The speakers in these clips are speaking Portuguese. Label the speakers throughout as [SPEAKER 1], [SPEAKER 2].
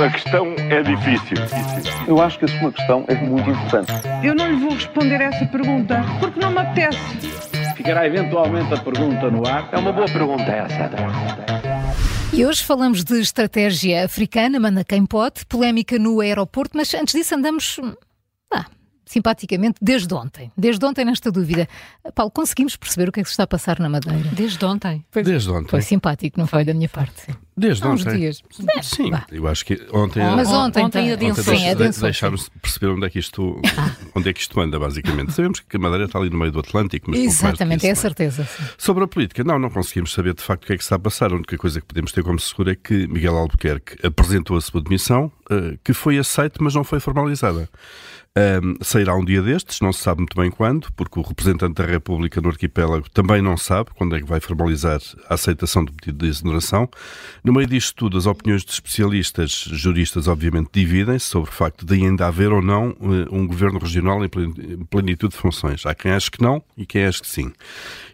[SPEAKER 1] A questão é difícil.
[SPEAKER 2] Eu acho que a sua questão é muito importante.
[SPEAKER 3] Eu não lhe vou responder essa pergunta porque não me apetece.
[SPEAKER 4] Ficará eventualmente a pergunta no ar.
[SPEAKER 1] É uma boa pergunta essa.
[SPEAKER 5] E hoje falamos de estratégia africana, manda quem pode, polémica no aeroporto, mas antes disso andamos. Ah, simpaticamente desde ontem. Desde ontem nesta dúvida. Paulo, conseguimos perceber o que é que se está a passar na Madeira?
[SPEAKER 6] Desde ontem.
[SPEAKER 5] Foi,
[SPEAKER 7] Desde ontem.
[SPEAKER 5] Foi simpático, não foi da minha parte?
[SPEAKER 7] Desde
[SPEAKER 5] Há uns
[SPEAKER 7] ontem.
[SPEAKER 5] dias.
[SPEAKER 7] Sim,
[SPEAKER 5] Vá.
[SPEAKER 7] eu acho que ontem.
[SPEAKER 5] Mas ontem,
[SPEAKER 6] Ontem
[SPEAKER 5] tem-
[SPEAKER 6] adensou.
[SPEAKER 7] Ontem
[SPEAKER 5] Sim,
[SPEAKER 7] deixa-
[SPEAKER 5] adensou,
[SPEAKER 7] deixaram-se de perceber onde é, que isto, onde é que isto anda, basicamente. Sabemos que a Madeira está ali no meio do Atlântico, mas
[SPEAKER 5] Exatamente, é a certeza. sim.
[SPEAKER 7] Sobre a política, não, não conseguimos saber de facto o que é que está a passar. A única coisa que podemos ter como seguro é que Miguel Albuquerque apresentou a sua demissão, eh, que foi aceita, mas não foi formalizada. Ahm, sairá um dia destes, não se sabe muito bem quando, porque o representante da República no arquipélago também não sabe quando é que vai formalizar a aceitação do pedido de exoneração. No meio disto tudo, as opiniões de especialistas, juristas, obviamente, dividem-se sobre o facto de ainda haver ou não eh, um governo regional em plen- em plenitude de funções. Há quem ache que não e quem ache que sim.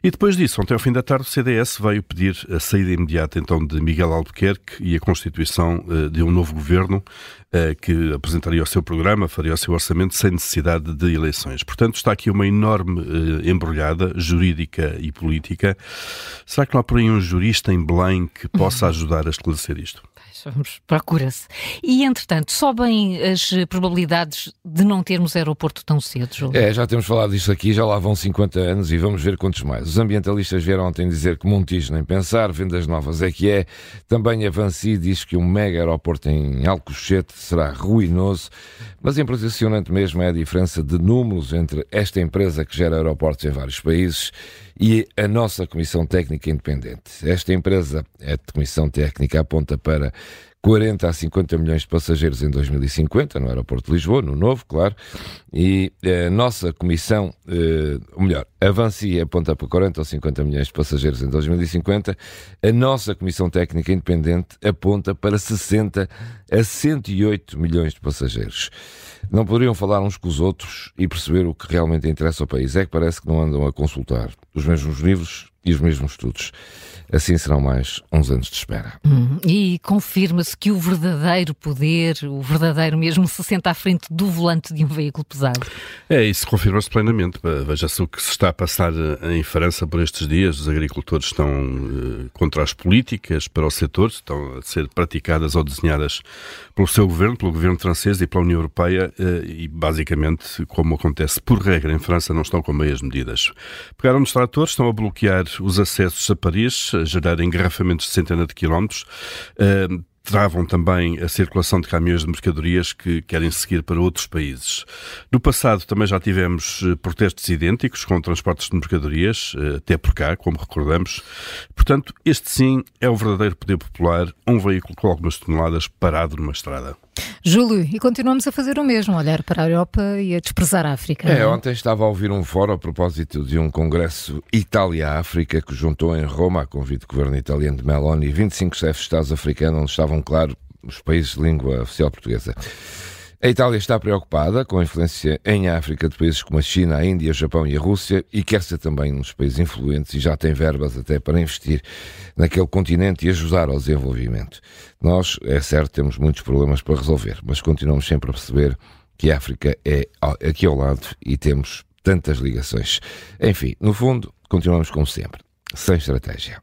[SPEAKER 7] E depois disso, ontem ao fim da tarde, o CDS veio pedir a saída imediata então de Miguel Albuquerque e a constituição eh, de um novo governo eh, que apresentaria o seu programa, faria o seu orçamento sem necessidade de eleições. Portanto, está aqui uma enorme eh, embrulhada jurídica e política. Será que não há por aí um jurista em Belém que possa ajudar a esclarecer isto?
[SPEAKER 6] Vamos, procura-se. E, entretanto, sobem as probabilidades de não termos aeroporto tão cedo, Júlio?
[SPEAKER 8] É, já temos falado disto aqui, já lá vão 50 anos e vamos ver quantos mais. Os ambientalistas vieram ontem dizer que Montijo nem pensar, vendas novas é que é. Também a Vancy diz que um mega aeroporto em Alcochete será ruinoso, mas impressionante mesmo é a diferença de números entre esta empresa que gera aeroportos em vários países e a nossa Comissão Técnica Independente. Esta empresa, a Comissão Técnica, aponta para 40 a 50 milhões de passageiros em 2050, no aeroporto de Lisboa, no novo, claro, e a nossa comissão, eh, ou melhor, a Vancy aponta para 40 ou 50 milhões de passageiros em 2050, a nossa comissão técnica independente aponta para 60 a 108 milhões de passageiros. Não poderiam falar uns com os outros e perceber o que realmente interessa ao país. É que parece que não andam a consultar os mesmos livros e os mesmos estudos. Assim serão mais uns anos de espera.
[SPEAKER 6] Hum, E confirma-se que o verdadeiro poder, o verdadeiro mesmo, se senta à frente do volante de um veículo pesado.
[SPEAKER 7] É, isso confirma-se plenamente. Veja-se o que se está a passar eh, em França por estes dias. Os agricultores estão eh, contra as políticas para o setor, estão a ser praticadas ou desenhadas pelo seu governo, pelo governo francês e pela União Europeia eh, e, basicamente, como acontece por regra em França, não estão com meias medidas. Pegaram nos tratores, estão a bloquear os acessos a Paris, a gerar engarrafamentos de centenas de quilómetros. eh, travam também a circulação de caminhões de mercadorias que querem seguir para outros países. No passado também já tivemos eh, protestos idênticos com transportes de mercadorias, eh, até por cá, como recordamos. Portanto, este sim é o verdadeiro poder popular, um veículo com algumas toneladas parado numa estrada.
[SPEAKER 5] Júlio, e continuamos a fazer o mesmo, olhar para a Europa e a desprezar a África.
[SPEAKER 8] É,
[SPEAKER 5] não
[SPEAKER 8] ontem estava a ouvir um fórum a propósito de um congresso Itália-África que juntou em Roma, a convite do governo italiano de Meloni, 25 chefes de Estados africanos, onde estavam, claro, os países de língua oficial portuguesa. A Itália está preocupada com a influência em África de países como a China, a Índia, o Japão e a Rússia e quer ser também um dos países influentes e já tem verbas até para investir naquele continente e ajudar ao desenvolvimento. Nós, é certo, temos muitos problemas para resolver, mas continuamos sempre a perceber que a África é aqui ao lado e temos tantas ligações. Enfim, no fundo, continuamos como sempre, sem estratégia.